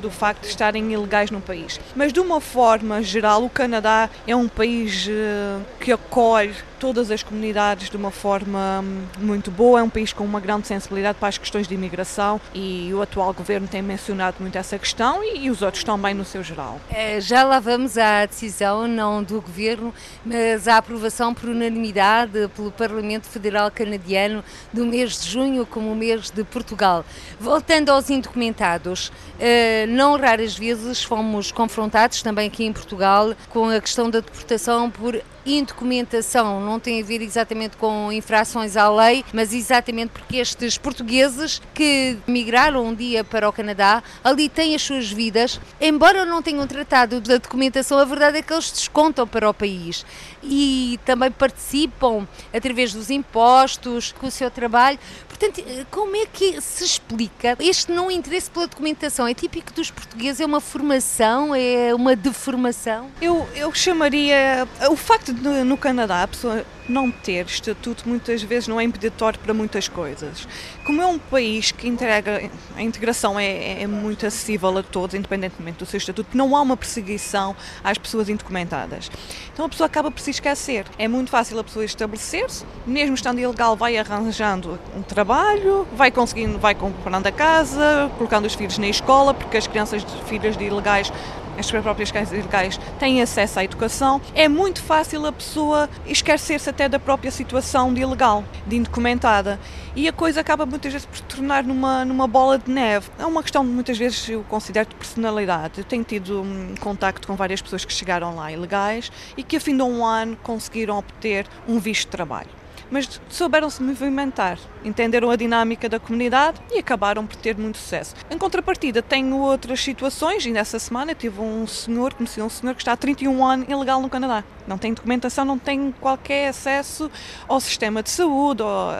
E: do facto de estarem ilegais no país. Mas de uma forma geral, o Canadá é um país eh, que acolhe todas as comunidades de uma forma hum, muito boa. É um país com uma grande sensibilidade para as questões de imigração e o atual governo tem mencionado muito essa questão e, os outros também no seu geral.
B: É, já lá vamos à decisão, não do governo, mas à aprovação por unanimidade pelo Parlamento Federal Canadiano do mês de junho como o mês de Portugal. Voltando aos indocumentados, eh, não raras vezes fomos confrontados também aqui em Portugal com a questão da deportação por indocumentação não tem a ver exatamente com infrações à lei, mas exatamente porque estes portugueses que migraram um dia para o Canadá, ali têm as suas vidas, embora não tenham tratado da documentação, a verdade é que eles descontam para o país e também participam através dos impostos, com o seu trabalho. Portanto, como é que se explica este não interesse pela documentação? É típico dos portugueses? É uma formação? É uma deformação?
E: Eu, eu chamaria. O facto de no Canadá a pessoa não ter estatuto muitas vezes não é impeditório para muitas coisas. Como é um país que integra, a integração é, é, muito acessível a todos, independentemente do seu estatuto, não há uma perseguição às pessoas indocumentadas. Então a pessoa acaba por se esquecer. É muito fácil a pessoa estabelecer-se, mesmo estando ilegal, vai arranjando um trabalho, vai conseguindo, vai comprando a casa, colocando os filhos na escola, porque as crianças filhas de ilegais as próprias casas ilegais têm acesso à educação, é muito fácil a pessoa esquecer-se até da própria situação de ilegal, de indocumentada. E a coisa acaba muitas vezes por se tornar numa, numa bola de neve. É uma questão, muitas vezes, eu considero de personalidade. Eu tenho tido um, contacto com várias pessoas que chegaram lá ilegais e que, a fim de um ano, conseguiram obter um visto de trabalho mas souberam-se movimentar, entenderam a dinâmica da comunidade e acabaram por ter muito sucesso. Em contrapartida, tenho outras situações, e nessa semana tive um senhor, conheci um senhor que está há 31 anos ilegal no Canadá. Não tem documentação, não tem qualquer acesso ao sistema de saúde, ao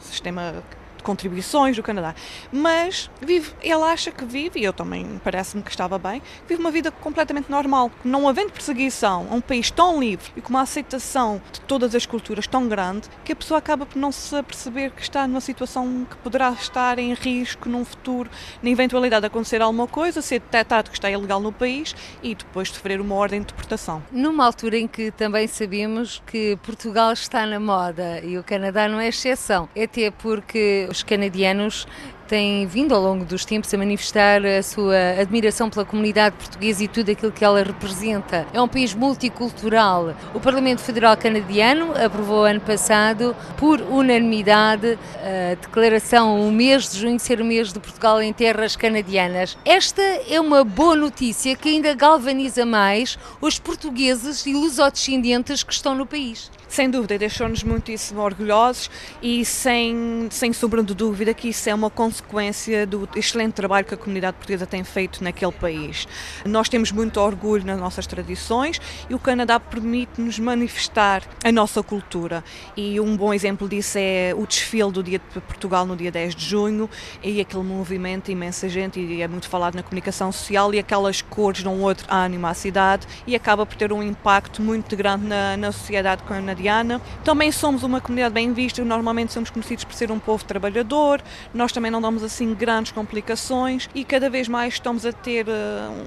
E: sistema contribuições do Canadá. Mas vive, ele acha que vive, e eu também parece-me que estava bem, vive uma vida completamente normal. Não havendo perseguição a um país tão livre e com uma aceitação de todas as culturas tão grande, que a pessoa acaba por não se perceber que está numa situação que poderá estar em risco num futuro, na eventualidade de acontecer alguma coisa, ser detectado que está ilegal no país e depois sofrer uma ordem de deportação.
B: Numa altura em que também sabemos que Portugal está na moda e o Canadá não é exceção, até porque os canadianos tem vindo ao longo dos tempos a manifestar a sua admiração pela comunidade portuguesa e tudo aquilo que ela representa. É um país multicultural. O Parlamento Federal Canadiano aprovou ano passado, por unanimidade, a declaração o mês de junho ser o mês de Portugal em terras canadianas. Esta é uma boa notícia que ainda galvaniza mais os portugueses e lusodescendentes que estão no país
E: sem dúvida, deixou-nos muitíssimo orgulhosos e sem, sem sombra de dúvida que isso é uma consequência do excelente trabalho que a comunidade portuguesa tem feito naquele país. Nós temos muito orgulho nas nossas tradições e o Canadá permite-nos manifestar a nossa cultura. E um bom exemplo disso é o desfile do Dia de Portugal no dia 10 de junho e aquele movimento, imensa gente, e é muito falado na comunicação social, e aquelas cores dão outro ânimo à cidade e acaba por ter um impacto muito grande na, na sociedade também somos uma comunidade bem vista, normalmente somos conhecidos por ser um povo trabalhador, nós também não damos assim grandes complicações e cada vez mais estamos a ter uh,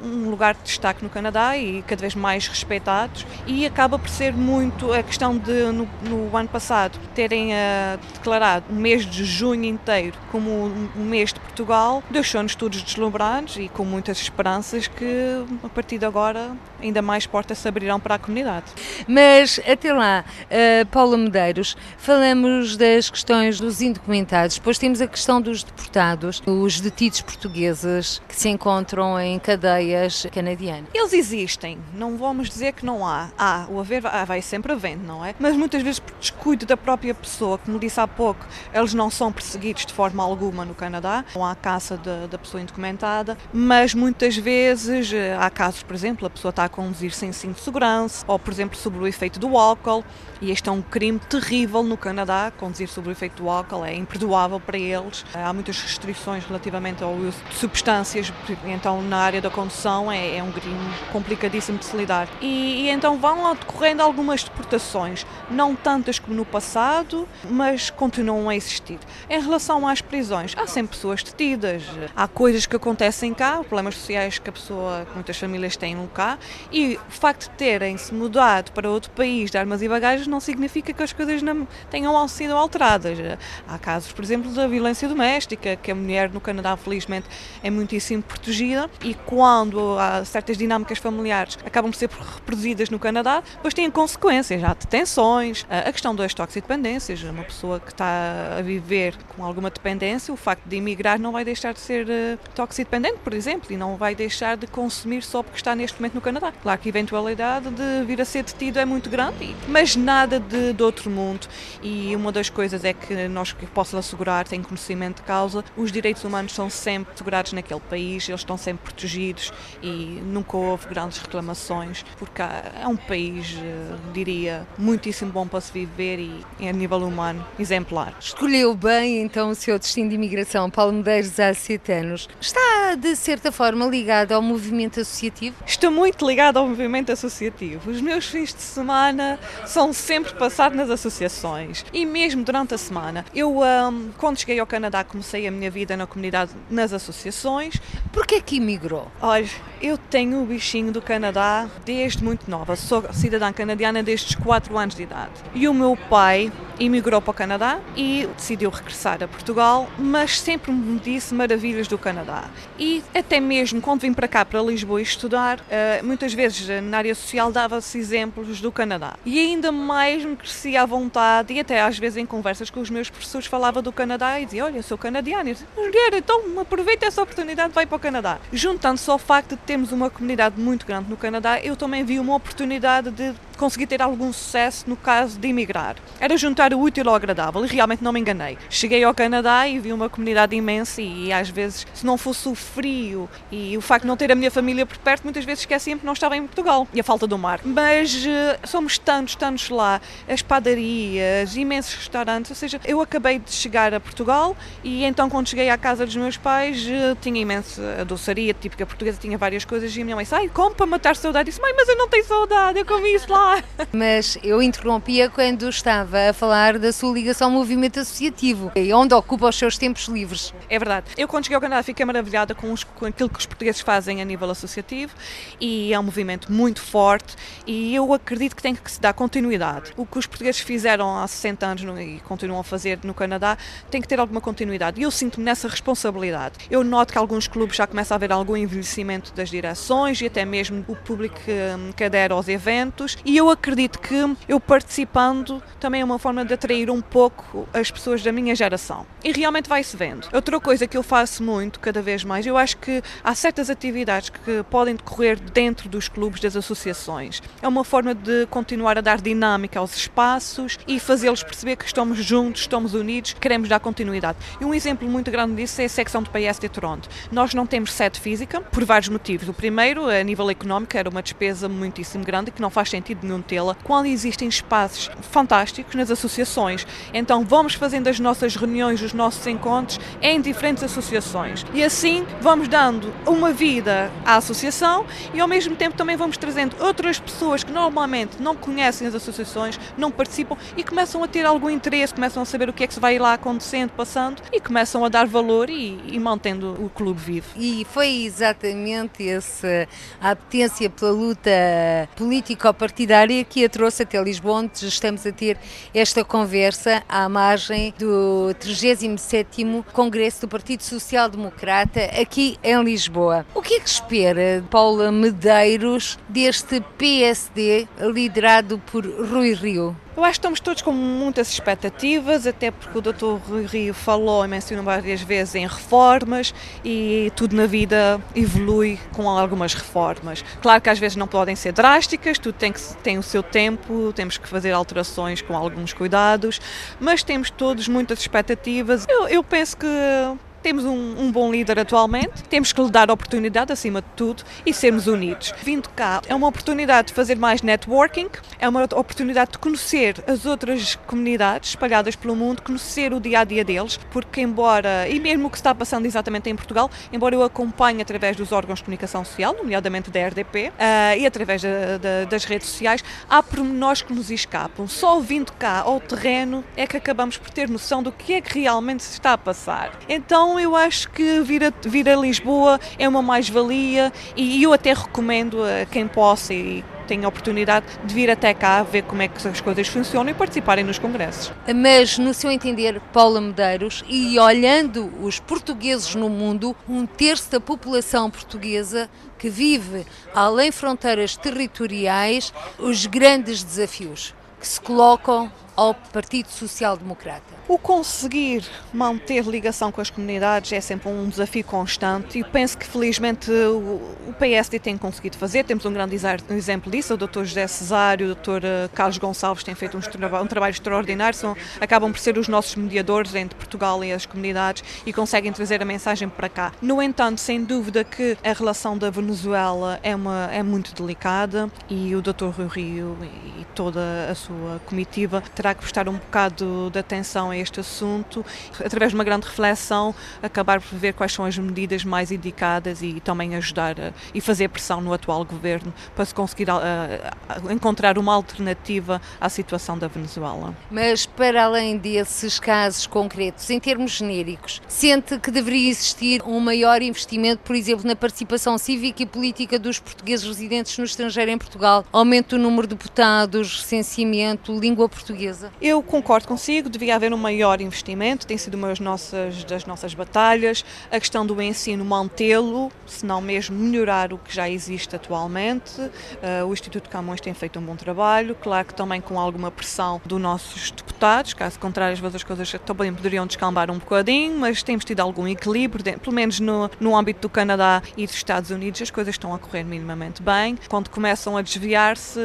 E: um lugar de destaque no Canadá e cada vez mais respeitados e acaba por ser muito a questão de no, no ano passado terem uh, declarado o mês de junho inteiro como o mês de Portugal, deixou-nos todos deslumbrados e com muitas esperanças que a partir de agora ainda mais portas se abrirão para a comunidade.
B: Mas até lá, uh, Paula Medeiros, falamos das questões dos indocumentados, depois temos a questão dos deportados, os detidos portugueses que se encontram em cadeias canadianas.
E: Eles existem, não vamos dizer que não há. Há, o haver vai sempre havendo, não é? Mas muitas vezes por descuido da própria pessoa, como disse há pouco, eles não são perseguidos de forma alguma no Canadá, não há caça da pessoa indocumentada, mas muitas vezes eh, há casos, por exemplo, a pessoa está a conduzir sem cinto de segurança, ou por exemplo sob o efeito do álcool, e este é um crime terrível no Canadá. Conduzir sob o efeito do álcool é imperdoável para eles. Há muitas restrições relativamente ao uso de substâncias, então na área da condução é, é um crime complicadíssimo de se lidar. E, e então vão lá decorrendo algumas deportações, não tantas como no passado, mas continuam a existir. Em relação às prisões, há sempre pessoas detidas, há coisas que acontecem cá, problemas sociais que a pessoa, que muitas famílias têm cá, e o facto de terem se mudado para outro país de armas e bagagens não significa que as coisas não tenham sido alteradas. Há casos, por exemplo, da violência doméstica, que a mulher no Canadá, felizmente, é muitíssimo protegida e quando há certas dinâmicas familiares acabam por ser reproduzidas no Canadá, depois têm consequências. Há detenções, a questão das toxidependências. Uma pessoa que está a viver com alguma dependência, o facto de emigrar não vai deixar de ser uh, toxidependente, por exemplo, e não vai deixar de consumir só porque está neste momento no Canadá. Claro que a eventualidade de vir a ser detido é muito grande, mas nada nada de, de outro mundo e uma das coisas é que nós que posso assegurar, tenho conhecimento de causa, os direitos humanos são sempre assegurados naquele país, eles estão sempre protegidos e nunca houve grandes reclamações, porque é um país, eh, diria, muitíssimo bom para se viver e a nível humano exemplar.
B: Escolheu bem então o seu destino de imigração, Paulo Medeiros, há sete anos. Está de certa forma ligado ao movimento associativo?
E: Estou muito ligado ao movimento associativo. Os meus fins de semana são sempre passado nas associações e mesmo durante a semana. Eu, um, quando cheguei ao Canadá, comecei a minha vida na comunidade nas associações.
B: Porquê que emigrou?
E: Olha, eu tenho o bichinho do Canadá desde muito nova. Sou cidadã canadiana desde os 4 anos de idade. E o meu pai emigrou para o Canadá e decidiu regressar a Portugal, mas sempre me disse maravilhas do Canadá. E até mesmo quando vim para cá, para Lisboa, estudar, eh, muitas vezes na área social dava-se exemplos do Canadá. E ainda mais me crescia à vontade e até às vezes em conversas com os meus professores falava do Canadá e dizia, olha, eu sou canadiana. Eu dizia, mulher, então aproveita essa oportunidade e vai para o Canadá. Juntando-se ao facto de termos uma comunidade muito grande no Canadá, eu também vi uma oportunidade de conseguir ter algum sucesso no caso de emigrar. Era juntar o útil ao agradável e realmente não me enganei. Cheguei ao Canadá e vi uma comunidade imensa e, às vezes, se não fosse o frio e o facto de não ter a minha família por perto, muitas vezes esquecia que não estava em Portugal e a falta do mar. Mas uh, somos tantos, tantos lá, as padarias, imensos restaurantes, ou seja, eu acabei de chegar a Portugal e então quando cheguei à casa dos meus pais uh, tinha imensa doçaria típica portuguesa, tinha várias coisas e a minha mãe disse, ai, como para matar saudade? Eu disse, mãe, mas eu não tenho saudade, eu comi isso lá
B: Mas eu interrompia quando estava a falar da sua ligação ao movimento associativo, e onde ocupa os seus tempos livres.
E: É verdade. Eu, quando cheguei ao Canadá, fiquei maravilhada com, os, com aquilo que os portugueses fazem a nível associativo e é um movimento muito forte e eu acredito que tem que se dar continuidade. O que os portugueses fizeram há 60 anos no, e continuam a fazer no Canadá tem que ter alguma continuidade e eu sinto-me nessa responsabilidade. Eu noto que alguns clubes já começam a haver algum envelhecimento das direções e até mesmo o público que, adere aos eventos e eu acredito que eu participando também é uma forma de atrair um pouco as pessoas da minha geração. E realmente vai-se vendo. Outra coisa que eu faço muito, cada vez mais, eu acho que há certas atividades que podem decorrer dentro dos clubes, das associações. É uma forma de continuar a dar dinâmica aos espaços e fazê-los perceber que estamos juntos, estamos unidos, queremos dar continuidade. E um exemplo muito grande disso é a secção do PSD Toronto. Nós não temos sede física por vários motivos. O primeiro, a nível económico, era uma despesa muitíssimo grande que não faz sentido nenhum tê-la. Quando existem espaços fantásticos nas associações, então vamos fazendo as nossas reuniões, os nossos encontros em diferentes associações. E assim vamos dando uma vida à associação e ao mesmo tempo também vamos trazendo outras pessoas que normalmente não conhecem as associações, não participam e começam a ter algum interesse, começam a saber o que é que se vai lá acontecendo, passando e começam a dar valor e, e mantendo o clube vivo.
B: E foi exatamente essa apetência pela luta político-partidária que a trouxe até Lisboa, onde estamos a ter esta conversa à margem do 37º Congresso do Partido Social Democrata aqui em Lisboa. O que é que espera Paula Medeiros deste PSD liderado por Rui Rio?
E: Eu acho que estamos todos com muitas expectativas, até porque o Dr. Rui Rio falou e mencionou várias vezes em reformas e tudo na vida evolui com algumas reformas. Claro que às vezes não podem ser drásticas, tudo tem, que, tem o seu tempo, temos que fazer alterações com alguns cuidados, mas temos todos muitas expectativas. Eu, eu penso que temos um, um, bom líder atualmente, temos que lhe dar oportunidade acima de tudo e sermos unidos. Vindo cá é uma oportunidade de fazer mais networking, é uma oportunidade de conhecer as outras comunidades espalhadas pelo mundo, conhecer o dia a dia deles, porque embora, e mesmo o que está passando exatamente em Portugal, embora eu acompanhe através dos órgãos de comunicação social, nomeadamente da RDP, uh, eh, e através da, da, das redes sociais, há pormenores que nos escapam. Só vindo cá ao terreno é que acabamos por ter noção do que é que realmente se está a passar. Então eu acho que vir a, vir a Lisboa é uma mais-valia e eu até recomendo a quem possa e tenha a oportunidade de vir até cá ver como é que as coisas funcionam e participarem nos congressos.
B: Mas, no seu entender, Paula Medeiros, e olhando os portugueses no mundo, um terço da população portuguesa que vive além fronteiras territoriais, os grandes desafios que se colocam ao Partido Social Democrata?
E: O conseguir manter ligação com as comunidades é sempre um desafio constante e penso que felizmente o PSD tem conseguido fazer. Temos um grande exemplo disso, o Dr. José Cesário, o Dr. Eh, Carlos Gonçalves têm feito um, um trabalho extraordinário, são, acabam por ser os nossos mediadores entre Portugal e as comunidades e conseguem trazer a mensagem para cá. No entanto, sem dúvida que a relação da Venezuela é, uma, é muito delicada e o Dr. Rui Rio e toda a sua comitiva terá que prestar um bocado de atenção a este assunto, através de uma grande reflexão, acabar por ver quais são as medidas mais indicadas e também ajudar a, e fazer pressão no atual governo para se conseguir a, a, encontrar uma alternativa à situação da Venezuela.
B: Mas para além desses casos concretos, em termos genéricos, sente que deveria existir um maior investimento, por exemplo, na participação cívica e política dos portugueses residentes no estrangeiro em Portugal, aumento do número de deputados, recenseamento, língua portuguesa?
E: Eu concordo consigo, devia haver um maior investimento, tem sido uma das nossas, das nossas batalhas. A questão do ensino, mantê-lo, se não mesmo melhorar o que já existe atualmente. Uh, o Instituto Camões tem feito um bom trabalho, claro que também com alguma pressão dos nossos deputados, caso contrário, às vezes as coisas também poderiam descambar um bocadinho, mas temos tido algum equilíbrio, pelo menos no, no âmbito do Canadá e dos Estados Unidos, as coisas estão a correr minimamente bem. Quando começam a desviar-se,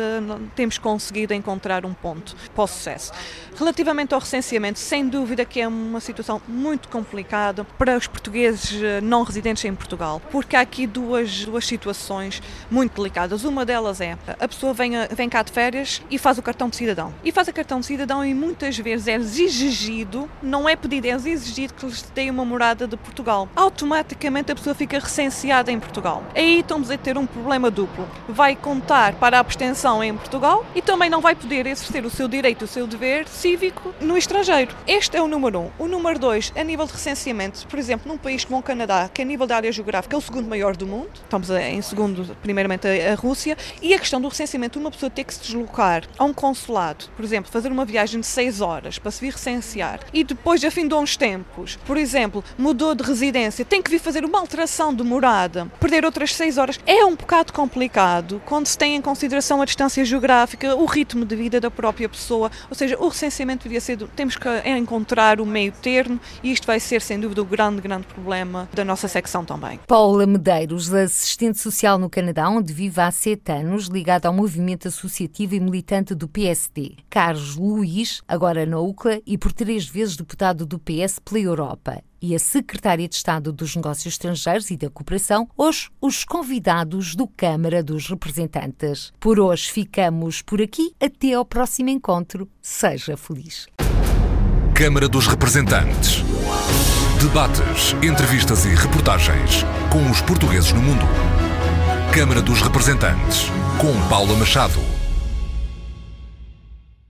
E: temos conseguido encontrar um ponto para o sucesso. Acontece? Relativamente ao recenseamento, sem dúvida que é uma situação muito complicada para os portugueses eh, não residentes em Portugal, porque há aqui duas, duas situações muito delicadas. Uma delas é a pessoa vem, vem cá de férias e faz o cartão de cidadão. E faz o cartão de cidadão e muitas vezes é exigido, não é pedido, é exigido que lhes dê uma morada de Portugal. Automaticamente a pessoa fica recenseada em Portugal. Aí estamos a ter um problema duplo. Vai contar para a abstenção em Portugal e também não vai poder exercer o seu direito, o seu dever cívico no estrangeiro. Este é o número um. O número dois, a nível de recenseamento, por exemplo, num país como o Canadá, que a nível da área geográfica é o segundo maior do mundo, estamos em segundo, primeiramente, a, Rússia, e a questão do recenseamento, uma pessoa ter que se deslocar a um consulado, por exemplo, fazer uma viagem de seis horas para se vir recensear e depois, a fim de uns tempos, por exemplo, mudou de residência, tem que vir fazer uma alteração de morada, perder outras seis horas, é um bocado complicado quando se tem em consideração a distância geográfica, o ritmo de vida da própria pessoa, ou seja, o recenseamento deveria ser, temos que encontrar o meio termo e isto vai ser, sem dúvida, o grande, grande problema da nossa secção também.
B: Paula Medeiros, assistente social no Canadá, onde vive há sete anos, ligada ao movimento associativo e militante do PSD. Carlos Luís, agora na UCLA e por três vezes deputado do PS pela Europa e a Secretária de Estado dos Negócios Estrangeiros e da Cooperação, hoje os convidados do Câmara dos Representantes. Por hoje ficamos por aqui. Até ao próximo encontro. Seja feliz.
A: Câmara dos Representantes. Debates, entrevistas e reportagens com os portugueses no mundo. Câmara dos Representantes, com Paula Machado.